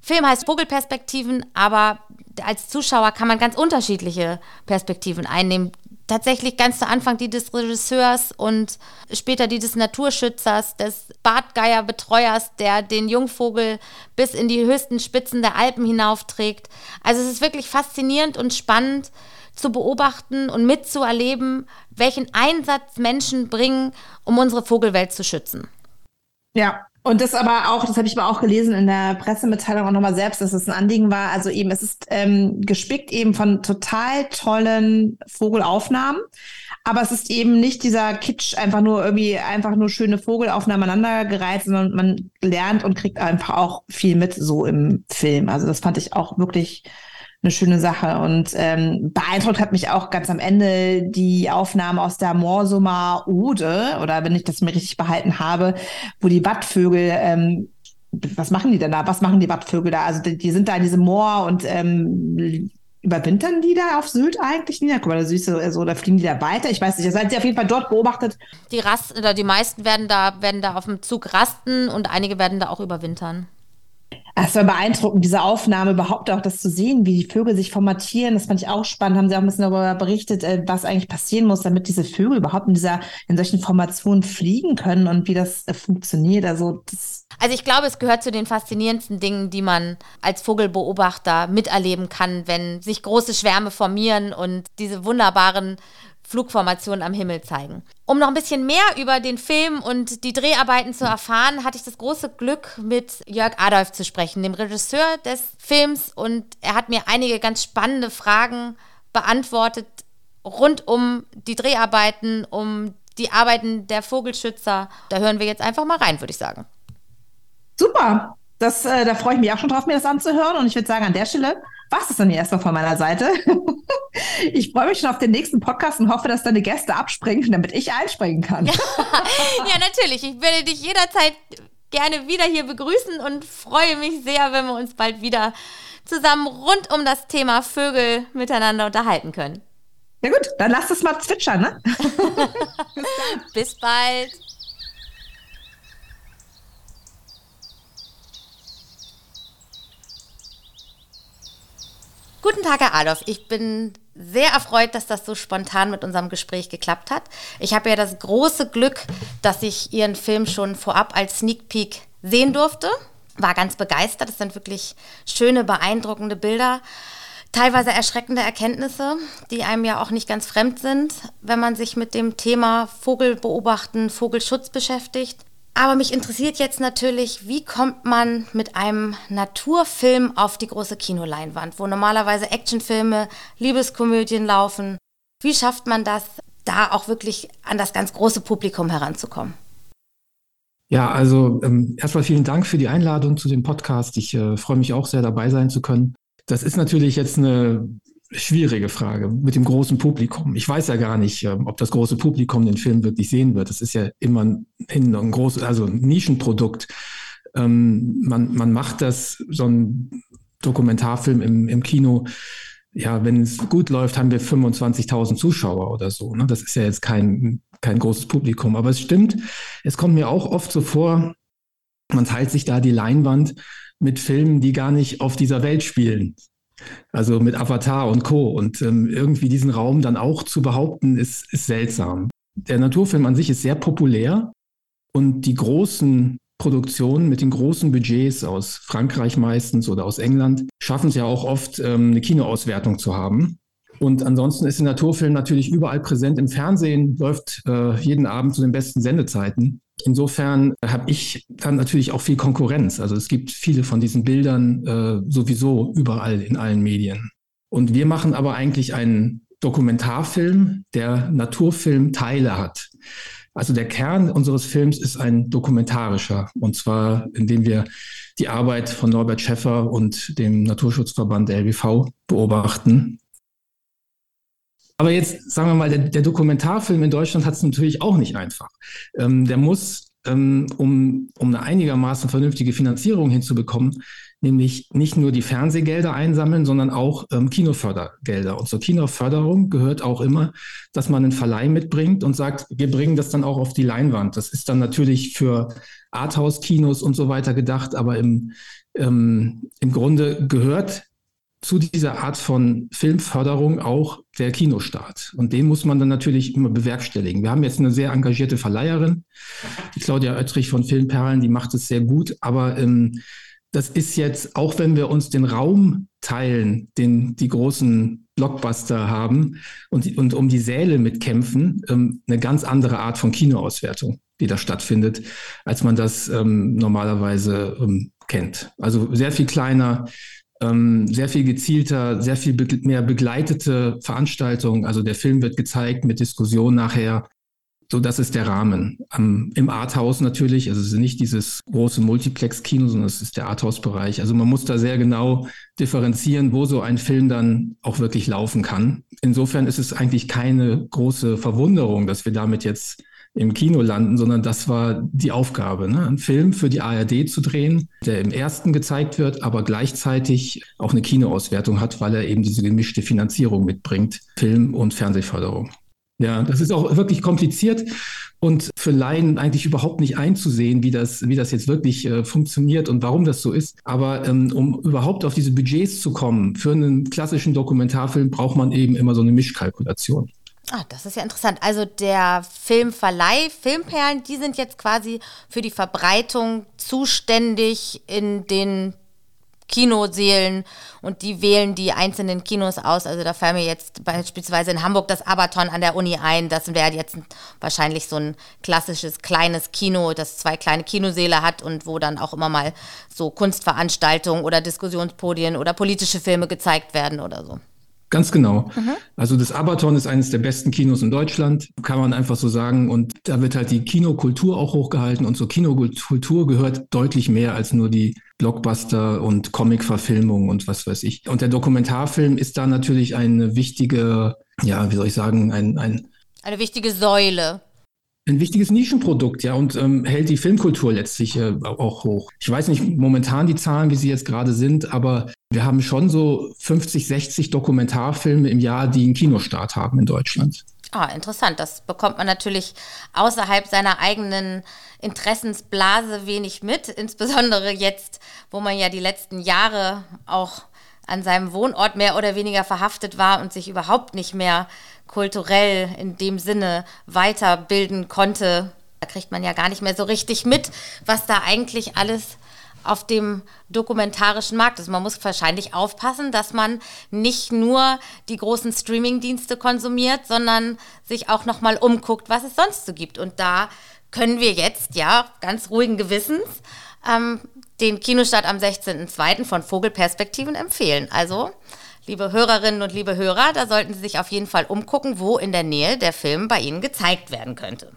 Film heißt Vogelperspektiven, aber als Zuschauer kann man ganz unterschiedliche Perspektiven einnehmen. Tatsächlich ganz zu Anfang die des Regisseurs und später die des Naturschützers, des Bartgeierbetreuers, der den Jungvogel bis in die höchsten Spitzen der Alpen hinaufträgt. Also es ist wirklich faszinierend und spannend, zu beobachten und mitzuerleben, welchen Einsatz Menschen bringen, um unsere Vogelwelt zu schützen. Ja, und das aber auch, das habe ich aber auch gelesen in der Pressemitteilung auch nochmal selbst, dass es ein Anliegen war. Also eben, es ist ähm, gespickt eben von total tollen Vogelaufnahmen. Aber es ist eben nicht dieser Kitsch, einfach nur irgendwie, einfach nur schöne Vogelaufnahmen aneinandergereiht, sondern man lernt und kriegt einfach auch viel mit so im Film. Also das fand ich auch wirklich eine schöne Sache. Und ähm, beeindruckt hat mich auch ganz am Ende die Aufnahme aus der Morsummer Ode, oder wenn ich das mir richtig behalten habe, wo die Wattvögel ähm, was machen die denn da? Was machen die Wattvögel da? Also die, die sind da in diesem Moor und ähm, überwintern die da auf Sylt eigentlich nicht? Guck mal, da siehst du, also, da fliegen die da weiter. Ich weiß nicht, das hat sie auf jeden Fall dort beobachtet. Die Rast, oder die meisten werden da, werden da auf dem Zug rasten und einige werden da auch überwintern. Es war beeindruckend, diese Aufnahme, überhaupt auch das zu sehen, wie die Vögel sich formatieren. Das fand ich auch spannend. Haben sie auch ein bisschen darüber berichtet, äh, was eigentlich passieren muss, damit diese Vögel überhaupt in dieser, in solchen Formationen fliegen können und wie das äh, funktioniert. Also, das also ich glaube, es gehört zu den faszinierendsten Dingen, die man als Vogelbeobachter miterleben kann, wenn sich große Schwärme formieren und diese wunderbaren Flugformationen am Himmel zeigen. Um noch ein bisschen mehr über den Film und die Dreharbeiten zu erfahren, hatte ich das große Glück, mit Jörg Adolf zu sprechen, dem Regisseur des Films. Und er hat mir einige ganz spannende Fragen beantwortet rund um die Dreharbeiten, um die Arbeiten der Vogelschützer. Da hören wir jetzt einfach mal rein, würde ich sagen. Super. Das, äh, da freue ich mich auch schon drauf, mir das anzuhören. Und ich würde sagen, an der Stelle war es dann erstmal von meiner Seite. ich freue mich schon auf den nächsten Podcast und hoffe, dass deine Gäste abspringen, damit ich einspringen kann. ja, ja, natürlich. Ich werde dich jederzeit gerne wieder hier begrüßen und freue mich sehr, wenn wir uns bald wieder zusammen rund um das Thema Vögel miteinander unterhalten können. Ja gut, dann lass es mal zwitschern, ne? Bis bald. Guten Tag, Herr Adolf. Ich bin sehr erfreut, dass das so spontan mit unserem Gespräch geklappt hat. Ich habe ja das große Glück, dass ich Ihren Film schon vorab als Sneak Peek sehen durfte. War ganz begeistert. Das sind wirklich schöne, beeindruckende Bilder. teilweise erschreckende Erkenntnisse, die einem ja auch nicht ganz fremd sind, wenn man sich mit dem Thema Vogelbeobachten, Vogelschutz beschäftigt. Aber mich interessiert jetzt natürlich, wie kommt man mit einem Naturfilm auf die große Kinoleinwand, wo normalerweise Actionfilme, Liebeskomödien laufen. Wie schafft man das, da auch wirklich an das ganz große Publikum heranzukommen? Ja, also ähm, erstmal vielen Dank für die Einladung zu dem Podcast. Ich äh, freue mich auch sehr dabei sein zu können. Das ist natürlich jetzt eine schwierige Frage mit dem großen Publikum. Ich weiß ja gar nicht, ähm, ob das große Publikum den Film wirklich sehen wird. Das ist ja immer ein großes, also ein Nischenprodukt. Ähm, man, man macht das, so ein Dokumentarfilm im, im Kino. Ja, wenn es gut läuft, haben wir 25.000 Zuschauer oder so. Ne? Das ist ja jetzt kein, kein großes Publikum. Aber es stimmt, es kommt mir auch oft so vor, man teilt sich da die Leinwand mit Filmen, die gar nicht auf dieser Welt spielen. Also mit Avatar und Co. Und ähm, irgendwie diesen Raum dann auch zu behaupten, ist, ist seltsam. Der Naturfilm an sich ist sehr populär und die großen Produktionen mit den großen Budgets aus Frankreich meistens oder aus England schaffen es ja auch oft, ähm, eine Kinoauswertung zu haben. Und ansonsten ist der Naturfilm natürlich überall präsent im Fernsehen, läuft äh, jeden Abend zu den besten Sendezeiten. Insofern habe ich dann natürlich auch viel Konkurrenz. Also es gibt viele von diesen Bildern äh, sowieso überall in allen Medien. Und wir machen aber eigentlich einen Dokumentarfilm, der Naturfilmteile hat. Also der Kern unseres Films ist ein dokumentarischer. Und zwar, indem wir die Arbeit von Norbert Schäffer und dem Naturschutzverband der LBV beobachten aber jetzt sagen wir mal, der, der Dokumentarfilm in Deutschland hat es natürlich auch nicht einfach. Ähm, der muss, ähm, um, um eine einigermaßen vernünftige Finanzierung hinzubekommen, nämlich nicht nur die Fernsehgelder einsammeln, sondern auch ähm, Kinofördergelder. Und zur Kinoförderung gehört auch immer, dass man einen Verleih mitbringt und sagt, wir bringen das dann auch auf die Leinwand. Das ist dann natürlich für Arthouse-Kinos und so weiter gedacht, aber im, ähm, im Grunde gehört zu dieser Art von Filmförderung auch der Kinostart. Und den muss man dann natürlich immer bewerkstelligen. Wir haben jetzt eine sehr engagierte Verleiherin, die Claudia Oettrich von Filmperlen, die macht es sehr gut. Aber ähm, das ist jetzt, auch wenn wir uns den Raum teilen, den die großen Blockbuster haben und, und um die Säle mitkämpfen, ähm, eine ganz andere Art von Kinoauswertung, die da stattfindet, als man das ähm, normalerweise ähm, kennt. Also sehr viel kleiner, sehr viel gezielter, sehr viel mehr begleitete Veranstaltungen. Also der Film wird gezeigt mit Diskussion nachher. So, das ist der Rahmen. Um, Im Arthouse natürlich, also es ist nicht dieses große Multiplex-Kino, sondern es ist der Arthouse-Bereich. Also man muss da sehr genau differenzieren, wo so ein Film dann auch wirklich laufen kann. Insofern ist es eigentlich keine große Verwunderung, dass wir damit jetzt im Kino landen, sondern das war die Aufgabe, ne? einen Film für die ARD zu drehen, der im ersten gezeigt wird, aber gleichzeitig auch eine Kinoauswertung hat, weil er eben diese gemischte Finanzierung mitbringt, Film- und Fernsehförderung. Ja, das ist auch wirklich kompliziert und für Laien eigentlich überhaupt nicht einzusehen, wie das, wie das jetzt wirklich äh, funktioniert und warum das so ist. Aber ähm, um überhaupt auf diese Budgets zu kommen, für einen klassischen Dokumentarfilm braucht man eben immer so eine Mischkalkulation. Ah, das ist ja interessant. Also der Filmverleih, Filmperlen, die sind jetzt quasi für die Verbreitung zuständig in den Kinoseelen und die wählen die einzelnen Kinos aus. Also da fallen mir jetzt beispielsweise in Hamburg das Abaton an der Uni ein. Das wäre jetzt wahrscheinlich so ein klassisches kleines Kino, das zwei kleine Kinoseele hat und wo dann auch immer mal so Kunstveranstaltungen oder Diskussionspodien oder politische Filme gezeigt werden oder so. Ganz genau. Mhm. Also das Abaton ist eines der besten Kinos in Deutschland, kann man einfach so sagen. Und da wird halt die Kinokultur auch hochgehalten. Und zur Kinokultur gehört deutlich mehr als nur die Blockbuster und Comic-Verfilmung und was weiß ich. Und der Dokumentarfilm ist da natürlich eine wichtige, ja, wie soll ich sagen, ein, ein eine wichtige Säule ein wichtiges Nischenprodukt, ja, und ähm, hält die Filmkultur letztlich äh, auch hoch. Ich weiß nicht momentan die Zahlen, wie sie jetzt gerade sind, aber wir haben schon so 50, 60 Dokumentarfilme im Jahr, die einen Kinostart haben in Deutschland. Ah, interessant. Das bekommt man natürlich außerhalb seiner eigenen Interessensblase wenig mit, insbesondere jetzt, wo man ja die letzten Jahre auch an seinem Wohnort mehr oder weniger verhaftet war und sich überhaupt nicht mehr kulturell in dem Sinne weiterbilden konnte. Da kriegt man ja gar nicht mehr so richtig mit, was da eigentlich alles auf dem dokumentarischen Markt ist. Man muss wahrscheinlich aufpassen, dass man nicht nur die großen Streaming-Dienste konsumiert, sondern sich auch noch mal umguckt, was es sonst so gibt. Und da können wir jetzt ja ganz ruhigen Gewissens ähm, den Kinostart am 16.02. von Vogelperspektiven empfehlen. Also, liebe Hörerinnen und liebe Hörer, da sollten Sie sich auf jeden Fall umgucken, wo in der Nähe der Film bei Ihnen gezeigt werden könnte.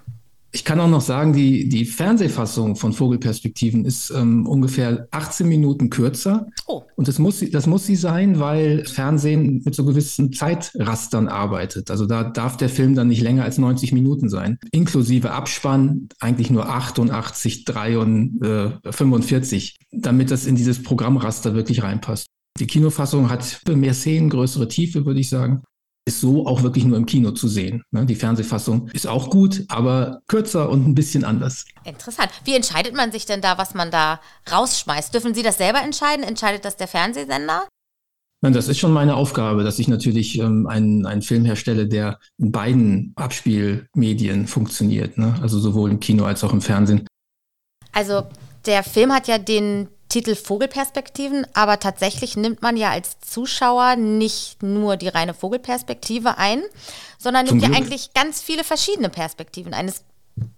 Ich kann auch noch sagen, die, die Fernsehfassung von Vogelperspektiven ist ähm, ungefähr 18 Minuten kürzer. Oh. Und das muss, das muss sie sein, weil Fernsehen mit so gewissen Zeitrastern arbeitet. Also da darf der Film dann nicht länger als 90 Minuten sein. Inklusive Abspann eigentlich nur 88, 3 und äh, 45, damit das in dieses Programmraster wirklich reinpasst. Die Kinofassung hat mehr Szenen, größere Tiefe, würde ich sagen ist so auch wirklich nur im Kino zu sehen. Ne? Die Fernsehfassung ist auch gut, aber kürzer und ein bisschen anders. Interessant. Wie entscheidet man sich denn da, was man da rausschmeißt? Dürfen Sie das selber entscheiden? Entscheidet das der Fernsehsender? Nein, das ist schon meine Aufgabe, dass ich natürlich ähm, einen, einen Film herstelle, der in beiden Abspielmedien funktioniert. Ne? Also sowohl im Kino als auch im Fernsehen. Also der Film hat ja den Titel Vogelperspektiven, aber tatsächlich nimmt man ja als Zuschauer nicht nur die reine Vogelperspektive ein, sondern nimmt ja eigentlich ganz viele verschiedene Perspektiven ein. Es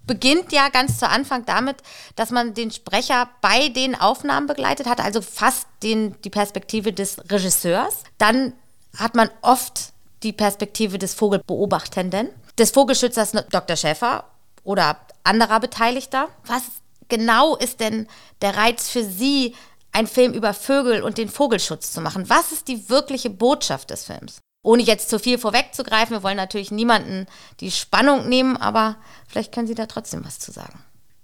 beginnt ja ganz zu Anfang damit, dass man den Sprecher bei den Aufnahmen begleitet hat, also fast den, die Perspektive des Regisseurs. Dann hat man oft die Perspektive des Vogelbeobachtenden, des Vogelschützers Dr. Schäfer oder anderer Beteiligter. Was genau ist denn der Reiz für Sie, einen Film über Vögel und den Vogelschutz zu machen? Was ist die wirkliche Botschaft des Films? Ohne jetzt zu viel vorwegzugreifen, wir wollen natürlich niemanden die Spannung nehmen, aber vielleicht können Sie da trotzdem was zu sagen.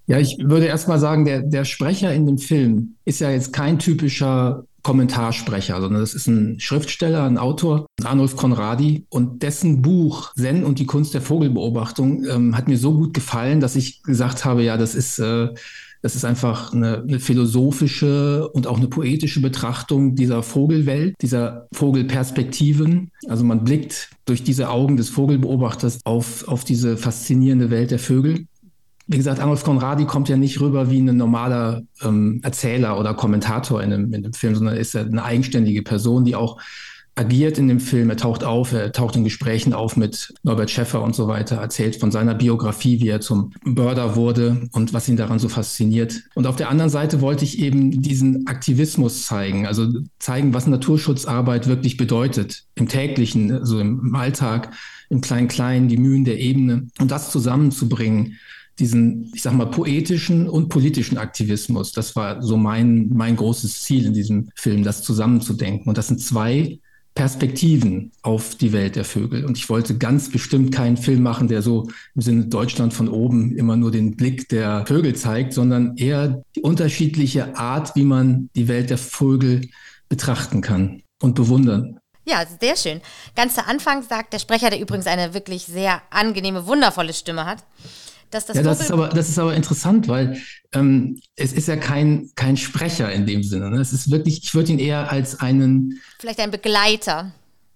Ja, ich würde erst mal sagen, der, der Sprecher in dem Film ist ja jetzt kein typischer Kommentarsprecher, sondern das ist ein Schriftsteller, ein Autor, Arnulf Conradi. Und dessen Buch Zen und die Kunst der Vogelbeobachtung ähm, hat mir so gut gefallen, dass ich gesagt habe, ja, das ist, äh, das ist einfach eine, eine philosophische und auch eine poetische Betrachtung dieser Vogelwelt, dieser Vogelperspektiven. Also man blickt durch diese Augen des Vogelbeobachters auf, auf diese faszinierende Welt der Vögel wie gesagt, Arnold Conradi kommt ja nicht rüber wie ein normaler ähm, Erzähler oder Kommentator in einem, in einem Film, sondern ist ja eine eigenständige Person, die auch agiert in dem Film. Er taucht auf, er taucht in Gesprächen auf mit Norbert Schäffer und so weiter, erzählt von seiner Biografie, wie er zum Birder wurde und was ihn daran so fasziniert. Und auf der anderen Seite wollte ich eben diesen Aktivismus zeigen, also zeigen, was Naturschutzarbeit wirklich bedeutet im täglichen, so also im Alltag, im Klein-Klein, die Mühen der Ebene und das zusammenzubringen diesen, ich sag mal, poetischen und politischen Aktivismus. Das war so mein, mein großes Ziel in diesem Film, das zusammenzudenken. Und das sind zwei Perspektiven auf die Welt der Vögel. Und ich wollte ganz bestimmt keinen Film machen, der so im Sinne Deutschland von oben immer nur den Blick der Vögel zeigt, sondern eher die unterschiedliche Art, wie man die Welt der Vögel betrachten kann und bewundern. Ja, sehr schön. Ganz zu Anfang sagt der Sprecher, der übrigens eine wirklich sehr angenehme, wundervolle Stimme hat, dass das ja, das ist, aber, das ist aber interessant, weil ähm, es ist ja kein, kein Sprecher in dem Sinne. Ne? Es ist wirklich, ich würde ihn eher als einen. Vielleicht ein Begleiter.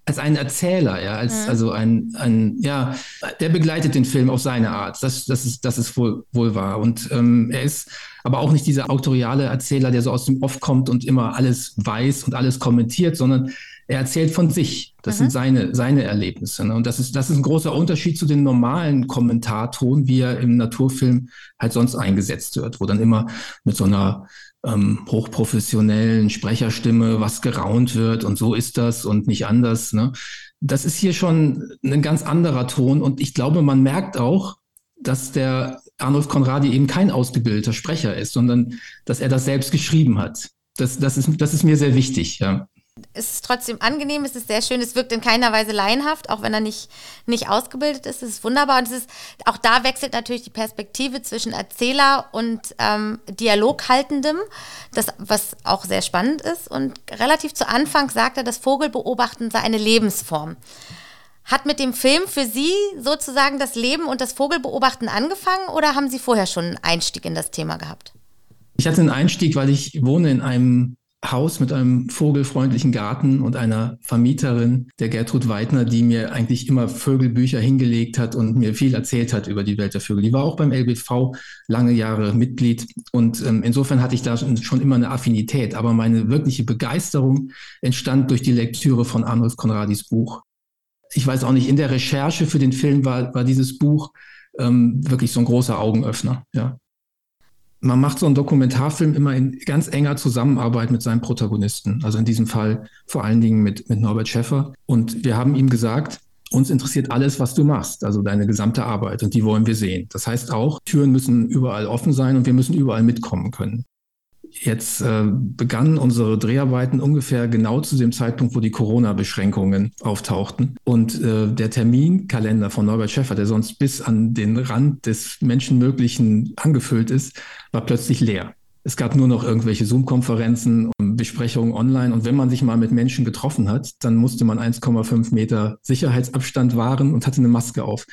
Als einen Erzähler, ja, als, mhm. also ein, ein, ja, der begleitet den Film auf seine Art. Das, das ist, das ist wohl, wohl wahr. Und ähm, er ist aber auch nicht dieser autoriale Erzähler, der so aus dem Off kommt und immer alles weiß und alles kommentiert, sondern er erzählt von sich. Das mhm. sind seine, seine Erlebnisse. Ne? Und das ist, das ist ein großer Unterschied zu den normalen Kommentarton, wie er im Naturfilm halt sonst eingesetzt wird, wo dann immer mit so einer ähm, hochprofessionellen Sprecherstimme was geraunt wird und so ist das und nicht anders. Ne? Das ist hier schon ein ganz anderer Ton und ich glaube, man merkt auch, dass der Arnulf Conradi eben kein ausgebildeter Sprecher ist, sondern dass er das selbst geschrieben hat. Das, das, ist, das ist mir sehr wichtig, ja es ist trotzdem angenehm, es ist sehr schön, es wirkt in keiner Weise laienhaft, auch wenn er nicht, nicht ausgebildet ist. Es ist wunderbar und es ist, auch da wechselt natürlich die Perspektive zwischen Erzähler und ähm, Dialoghaltendem, das, was auch sehr spannend ist. Und relativ zu Anfang sagt er, das Vogelbeobachten sei eine Lebensform. Hat mit dem Film für Sie sozusagen das Leben und das Vogelbeobachten angefangen oder haben Sie vorher schon einen Einstieg in das Thema gehabt? Ich hatte einen Einstieg, weil ich wohne in einem Haus mit einem vogelfreundlichen Garten und einer Vermieterin, der Gertrud Weidner, die mir eigentlich immer Vögelbücher hingelegt hat und mir viel erzählt hat über die Welt der Vögel. Die war auch beim LBV lange Jahre Mitglied und ähm, insofern hatte ich da schon immer eine Affinität. Aber meine wirkliche Begeisterung entstand durch die Lektüre von Arnulf Conradis Buch. Ich weiß auch nicht, in der Recherche für den Film war, war dieses Buch ähm, wirklich so ein großer Augenöffner. Ja man macht so einen Dokumentarfilm immer in ganz enger Zusammenarbeit mit seinem Protagonisten. Also in diesem Fall vor allen Dingen mit, mit Norbert Schäffer. Und wir haben ihm gesagt, uns interessiert alles, was du machst, also deine gesamte Arbeit und die wollen wir sehen. Das heißt auch, Türen müssen überall offen sein und wir müssen überall mitkommen können. Jetzt äh, begannen unsere Dreharbeiten ungefähr genau zu dem Zeitpunkt, wo die Corona-Beschränkungen auftauchten. Und äh, der Terminkalender von Norbert Schäffer, der sonst bis an den Rand des Menschenmöglichen angefüllt ist, war plötzlich leer. Es gab nur noch irgendwelche Zoom-Konferenzen und Besprechungen online. Und wenn man sich mal mit Menschen getroffen hat, dann musste man 1,5 Meter Sicherheitsabstand wahren und hatte eine Maske auf.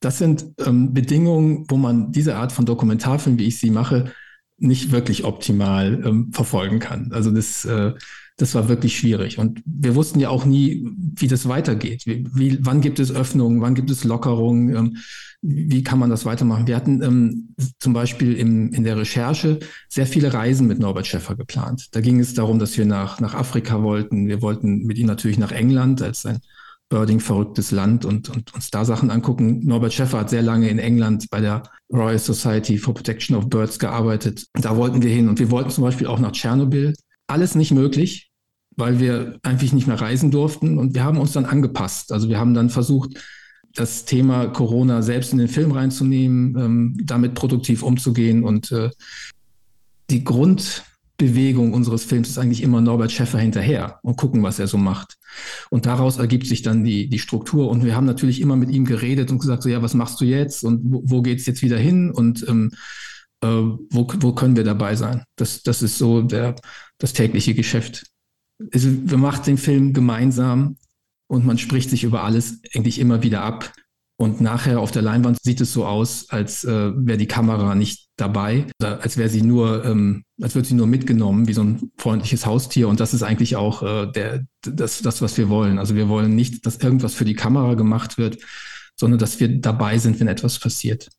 Das sind ähm, Bedingungen, wo man diese Art von Dokumentarfilm, wie ich sie mache, nicht wirklich optimal ähm, verfolgen kann. Also das, äh, das war wirklich schwierig. Und wir wussten ja auch nie, wie das weitergeht. Wie, wie, wann gibt es Öffnungen, wann gibt es Lockerungen, ähm, wie kann man das weitermachen? Wir hatten ähm, zum Beispiel im, in der Recherche sehr viele Reisen mit Norbert Schäffer geplant. Da ging es darum, dass wir nach, nach Afrika wollten. Wir wollten mit ihm natürlich nach England als ein Birding verrücktes Land und, und uns da Sachen angucken. Norbert Schäffer hat sehr lange in England bei der Royal Society for Protection of Birds gearbeitet. Da wollten wir hin und wir wollten zum Beispiel auch nach Tschernobyl. Alles nicht möglich, weil wir einfach nicht mehr reisen durften und wir haben uns dann angepasst. Also wir haben dann versucht, das Thema Corona selbst in den Film reinzunehmen, ähm, damit produktiv umzugehen und äh, die Grund, Bewegung unseres Films ist eigentlich immer Norbert Schäffer hinterher und gucken, was er so macht. Und daraus ergibt sich dann die, die Struktur. Und wir haben natürlich immer mit ihm geredet und gesagt, so ja, was machst du jetzt und wo, wo geht's jetzt wieder hin und ähm, äh, wo, wo können wir dabei sein? Das, das ist so der, das tägliche Geschäft. Also, wir machen den Film gemeinsam und man spricht sich über alles eigentlich immer wieder ab. Und nachher auf der Leinwand sieht es so aus, als äh, wäre die Kamera nicht dabei, als wäre sie nur, ähm, als wird sie nur mitgenommen, wie so ein freundliches Haustier. Und das ist eigentlich auch äh, der, das, das, was wir wollen. Also wir wollen nicht, dass irgendwas für die Kamera gemacht wird, sondern dass wir dabei sind, wenn etwas passiert.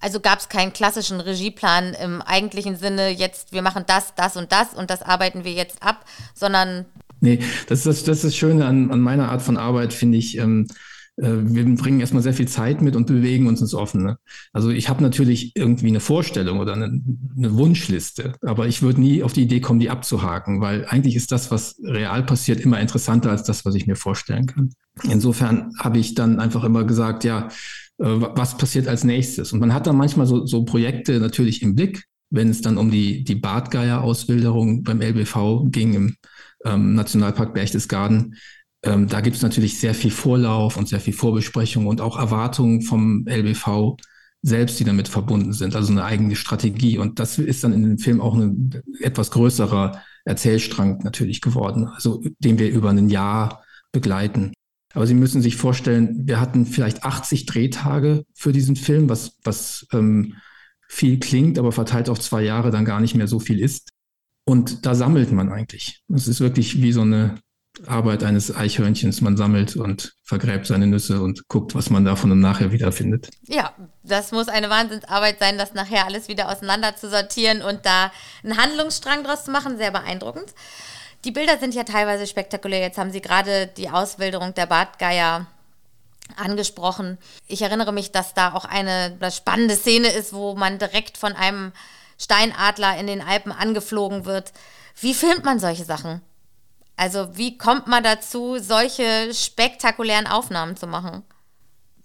Also gab es keinen klassischen Regieplan im eigentlichen Sinne, jetzt wir machen das, das und das und das arbeiten wir jetzt ab, sondern. Nee, das ist das, das, ist das Schöne an, an meiner Art von Arbeit, finde ich. Ähm, äh, wir bringen erstmal sehr viel Zeit mit und bewegen uns ins Offene. Also ich habe natürlich irgendwie eine Vorstellung oder eine, eine Wunschliste, aber ich würde nie auf die Idee kommen, die abzuhaken, weil eigentlich ist das, was real passiert, immer interessanter als das, was ich mir vorstellen kann. Insofern habe ich dann einfach immer gesagt, ja, äh, was passiert als nächstes? Und man hat dann manchmal so, so Projekte natürlich im Blick, wenn es dann um die, die Bartgeier-Auswilderung beim LBV ging im ähm, Nationalpark Berchtesgaden, ähm, da gibt es natürlich sehr viel Vorlauf und sehr viel Vorbesprechung und auch Erwartungen vom LBV selbst, die damit verbunden sind, also eine eigene Strategie. Und das ist dann in dem Film auch ein etwas größerer Erzählstrang natürlich geworden, also den wir über ein Jahr begleiten. Aber Sie müssen sich vorstellen, wir hatten vielleicht 80 Drehtage für diesen Film, was, was ähm, viel klingt, aber verteilt auf zwei Jahre dann gar nicht mehr so viel ist. Und da sammelt man eigentlich. Es ist wirklich wie so eine Arbeit eines Eichhörnchens. Man sammelt und vergräbt seine Nüsse und guckt, was man davon und nachher wiederfindet. Ja, das muss eine Wahnsinnsarbeit sein, das nachher alles wieder auseinander zu sortieren und da einen Handlungsstrang draus zu machen. Sehr beeindruckend. Die Bilder sind ja teilweise spektakulär. Jetzt haben Sie gerade die Auswilderung der Bartgeier angesprochen. Ich erinnere mich, dass da auch eine spannende Szene ist, wo man direkt von einem Steinadler in den Alpen angeflogen wird. Wie filmt man solche Sachen? Also wie kommt man dazu, solche spektakulären Aufnahmen zu machen?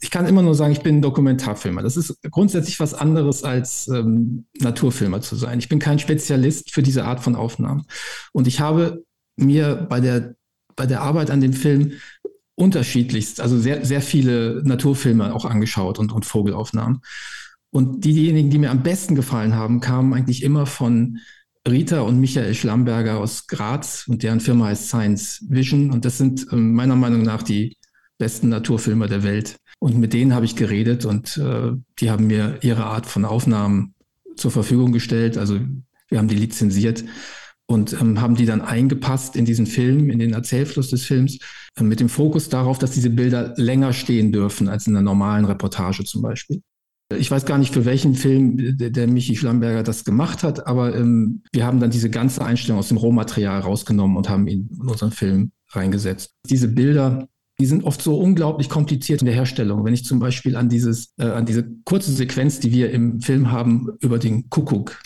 Ich kann immer nur sagen, ich bin Dokumentarfilmer. Das ist grundsätzlich was anderes als ähm, Naturfilmer zu sein. Ich bin kein Spezialist für diese Art von Aufnahmen. Und ich habe mir bei der, bei der Arbeit an dem Film unterschiedlichst, also sehr, sehr viele Naturfilme auch angeschaut und, und Vogelaufnahmen. Und diejenigen, die mir am besten gefallen haben, kamen eigentlich immer von Rita und Michael Schlamberger aus Graz und deren Firma heißt Science Vision. Und das sind ähm, meiner Meinung nach die besten Naturfilmer der Welt. Und mit denen habe ich geredet und äh, die haben mir ihre Art von Aufnahmen zur Verfügung gestellt. Also wir haben die lizenziert. und ähm, haben die dann eingepasst in diesen Film, in den Erzählfluss des Films, äh, mit dem Fokus darauf, dass diese Bilder länger stehen dürfen als in einer normalen Reportage zum Beispiel. Ich weiß gar nicht, für welchen Film der, der Michi Flamberger das gemacht hat, aber ähm, wir haben dann diese ganze Einstellung aus dem Rohmaterial rausgenommen und haben ihn in unseren Film reingesetzt. Diese Bilder, die sind oft so unglaublich kompliziert in der Herstellung. Wenn ich zum Beispiel an dieses, äh, an diese kurze Sequenz, die wir im Film haben über den Kuckuck,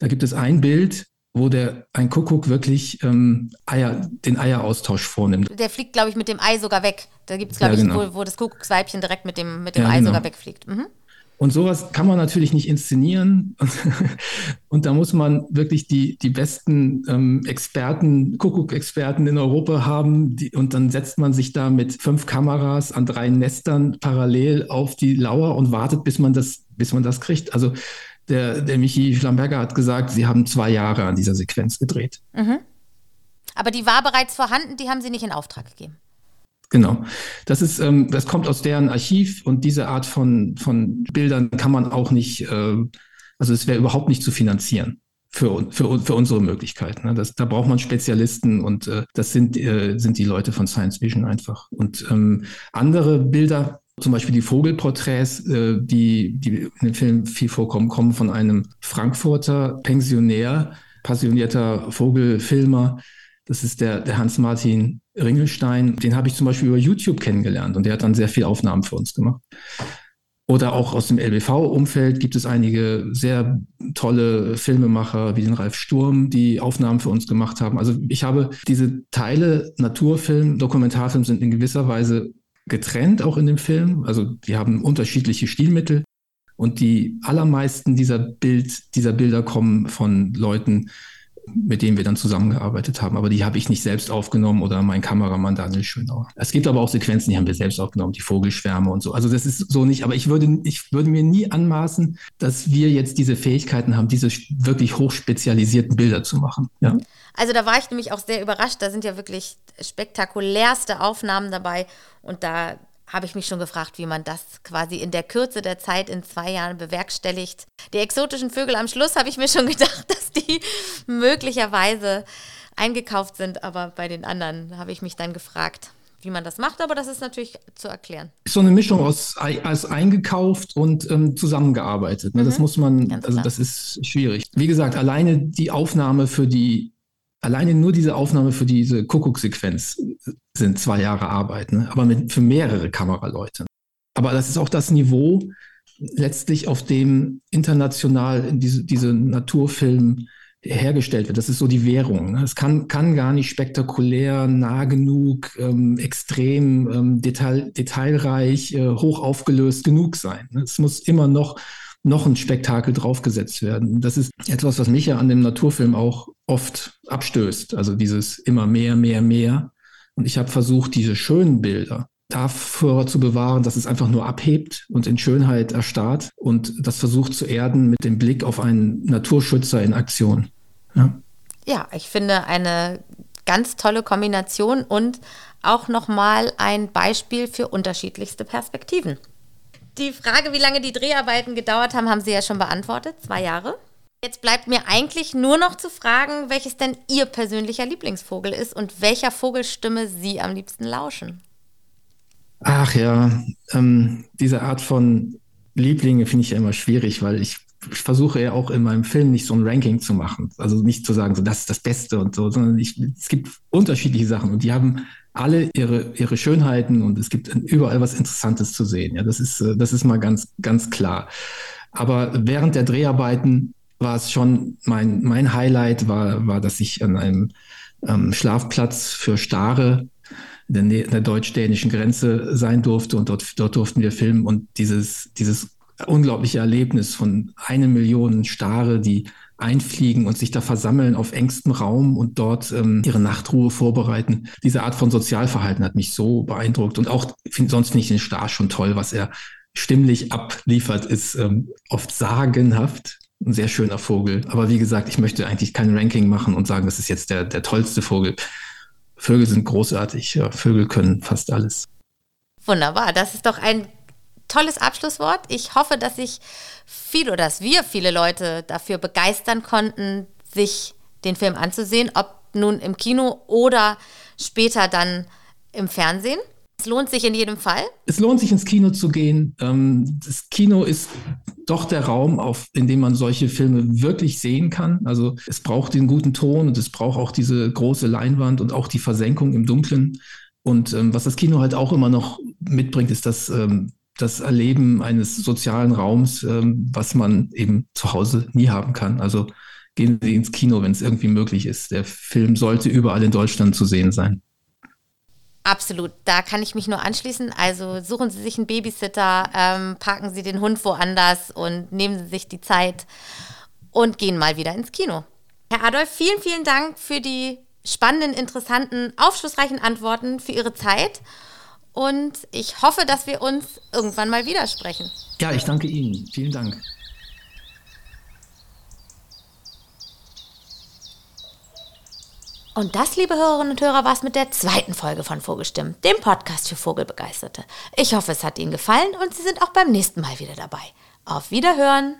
da gibt es ein Bild, wo der ein Kuckuck wirklich ähm, Eier, den Eieraustausch vornimmt. Der fliegt, glaube ich, mit dem Ei sogar weg. Da gibt es, glaube ja, genau. ich, wo, wo, das Kuckucksweibchen direkt mit dem, mit dem ja, Ei genau. sogar wegfliegt. Mhm. Und sowas kann man natürlich nicht inszenieren. Und da muss man wirklich die, die besten ähm, Experten, Kuckuck-Experten in Europa haben. Die, und dann setzt man sich da mit fünf Kameras an drei Nestern parallel auf die Lauer und wartet, bis man das, bis man das kriegt. Also der, der Michi Flamberger hat gesagt, sie haben zwei Jahre an dieser Sequenz gedreht. Mhm. Aber die war bereits vorhanden, die haben sie nicht in Auftrag gegeben. Genau. Das ist, ähm, das kommt aus deren Archiv und diese Art von, von Bildern kann man auch nicht, äh, also es wäre überhaupt nicht zu finanzieren für, für, für unsere Möglichkeiten. Ne? Das, da braucht man Spezialisten und äh, das sind, äh, sind die Leute von Science Vision einfach. Und ähm, andere Bilder, zum Beispiel die Vogelporträts, äh, die, die in dem Film viel vorkommen, kommen von einem Frankfurter Pensionär, passionierter Vogelfilmer. Das ist der, der Hans-Martin Ringelstein. Den habe ich zum Beispiel über YouTube kennengelernt und der hat dann sehr viel Aufnahmen für uns gemacht. Oder auch aus dem LBV-Umfeld gibt es einige sehr tolle Filmemacher wie den Ralf Sturm, die Aufnahmen für uns gemacht haben. Also ich habe diese Teile, Naturfilm, Dokumentarfilm sind in gewisser Weise getrennt auch in dem Film. Also die haben unterschiedliche Stilmittel. Und die allermeisten dieser Bild, dieser Bilder kommen von Leuten, mit denen wir dann zusammengearbeitet haben. Aber die habe ich nicht selbst aufgenommen oder mein Kameramann Daniel Schönauer. Es gibt aber auch Sequenzen, die haben wir selbst aufgenommen, die Vogelschwärme und so. Also das ist so nicht, aber ich würde, ich würde mir nie anmaßen, dass wir jetzt diese Fähigkeiten haben, diese wirklich hochspezialisierten Bilder zu machen. Ja. Also da war ich nämlich auch sehr überrascht. Da sind ja wirklich spektakulärste Aufnahmen dabei und da habe ich mich schon gefragt, wie man das quasi in der Kürze der Zeit in zwei Jahren bewerkstelligt. Die exotischen Vögel am Schluss habe ich mir schon gedacht, dass die möglicherweise eingekauft sind, aber bei den anderen habe ich mich dann gefragt, wie man das macht, aber das ist natürlich zu erklären. So eine Mischung aus, aus eingekauft und ähm, zusammengearbeitet. Ne? Mhm. Das muss man, Ganz also klar. das ist schwierig. Wie gesagt, alleine die Aufnahme für die alleine nur diese Aufnahme für diese Kuckucksequenz sind zwei Jahre Arbeit, ne? aber mit, für mehrere Kameraleute. Aber das ist auch das Niveau letztlich, auf dem international diese, diese Naturfilm hergestellt wird. Das ist so die Währung. Ne? Es kann, kann gar nicht spektakulär, nah genug, ähm, extrem ähm, detail, detailreich, äh, hoch aufgelöst genug sein. Ne? Es muss immer noch noch ein Spektakel draufgesetzt werden. Das ist etwas, was mich ja an dem Naturfilm auch oft abstößt. Also dieses immer mehr, mehr, mehr. Und ich habe versucht, diese schönen Bilder dafür zu bewahren, dass es einfach nur abhebt und in Schönheit erstarrt und das versucht zu erden mit dem Blick auf einen Naturschützer in Aktion. Ja, ja ich finde eine ganz tolle Kombination und auch nochmal ein Beispiel für unterschiedlichste Perspektiven. Die Frage, wie lange die Dreharbeiten gedauert haben, haben Sie ja schon beantwortet. Zwei Jahre. Jetzt bleibt mir eigentlich nur noch zu fragen, welches denn Ihr persönlicher Lieblingsvogel ist und welcher Vogelstimme Sie am liebsten lauschen. Ach ja, ähm, diese Art von Lieblinge finde ich ja immer schwierig, weil ich, ich, versuche ja auch in meinem Film nicht so ein Ranking zu machen. Also nicht zu sagen, so das ist das Beste und so, sondern ich, es gibt unterschiedliche Sachen und die haben alle ihre, ihre Schönheiten und es gibt überall was Interessantes zu sehen. Ja, das ist, äh, das ist mal ganz, ganz klar. Aber während der Dreharbeiten war es schon mein, mein Highlight war, war, dass ich an einem ähm, Schlafplatz für Stare der, der deutsch-dänischen Grenze sein durfte und dort, dort durften wir filmen und dieses, dieses unglaubliche Erlebnis von eine Million Stare, die einfliegen und sich da versammeln auf engstem Raum und dort ähm, ihre Nachtruhe vorbereiten. Diese Art von Sozialverhalten hat mich so beeindruckt und auch find, sonst finde ich den Star schon toll, was er stimmlich abliefert, ist ähm, oft sagenhaft. Ein sehr schöner Vogel. Aber wie gesagt, ich möchte eigentlich kein Ranking machen und sagen, das ist jetzt der, der tollste Vogel. Vögel sind großartig. Ja, Vögel können fast alles. Wunderbar. Das ist doch ein tolles Abschlusswort. Ich hoffe, dass ich viel oder dass wir viele Leute dafür begeistern konnten, sich den Film anzusehen, ob nun im Kino oder später dann im Fernsehen. Es lohnt sich in jedem Fall. Es lohnt sich ins Kino zu gehen. Ähm, das Kino ist doch der Raum, auf, in dem man solche Filme wirklich sehen kann. Also es braucht den guten Ton und es braucht auch diese große Leinwand und auch die Versenkung im Dunkeln. Und ähm, was das Kino halt auch immer noch mitbringt, ist das, ähm, das Erleben eines sozialen Raums, ähm, was man eben zu Hause nie haben kann. Also gehen Sie ins Kino, wenn es irgendwie möglich ist. Der Film sollte überall in Deutschland zu sehen sein. Absolut, da kann ich mich nur anschließen. Also suchen Sie sich einen Babysitter, ähm, parken Sie den Hund woanders und nehmen Sie sich die Zeit und gehen mal wieder ins Kino. Herr Adolf, vielen, vielen Dank für die spannenden, interessanten, aufschlussreichen Antworten, für Ihre Zeit. Und ich hoffe, dass wir uns irgendwann mal widersprechen. Ja, ich danke Ihnen. Vielen Dank. Und das, liebe Hörerinnen und Hörer, war es mit der zweiten Folge von Vogelstimmen, dem Podcast für Vogelbegeisterte. Ich hoffe, es hat Ihnen gefallen und Sie sind auch beim nächsten Mal wieder dabei. Auf Wiederhören!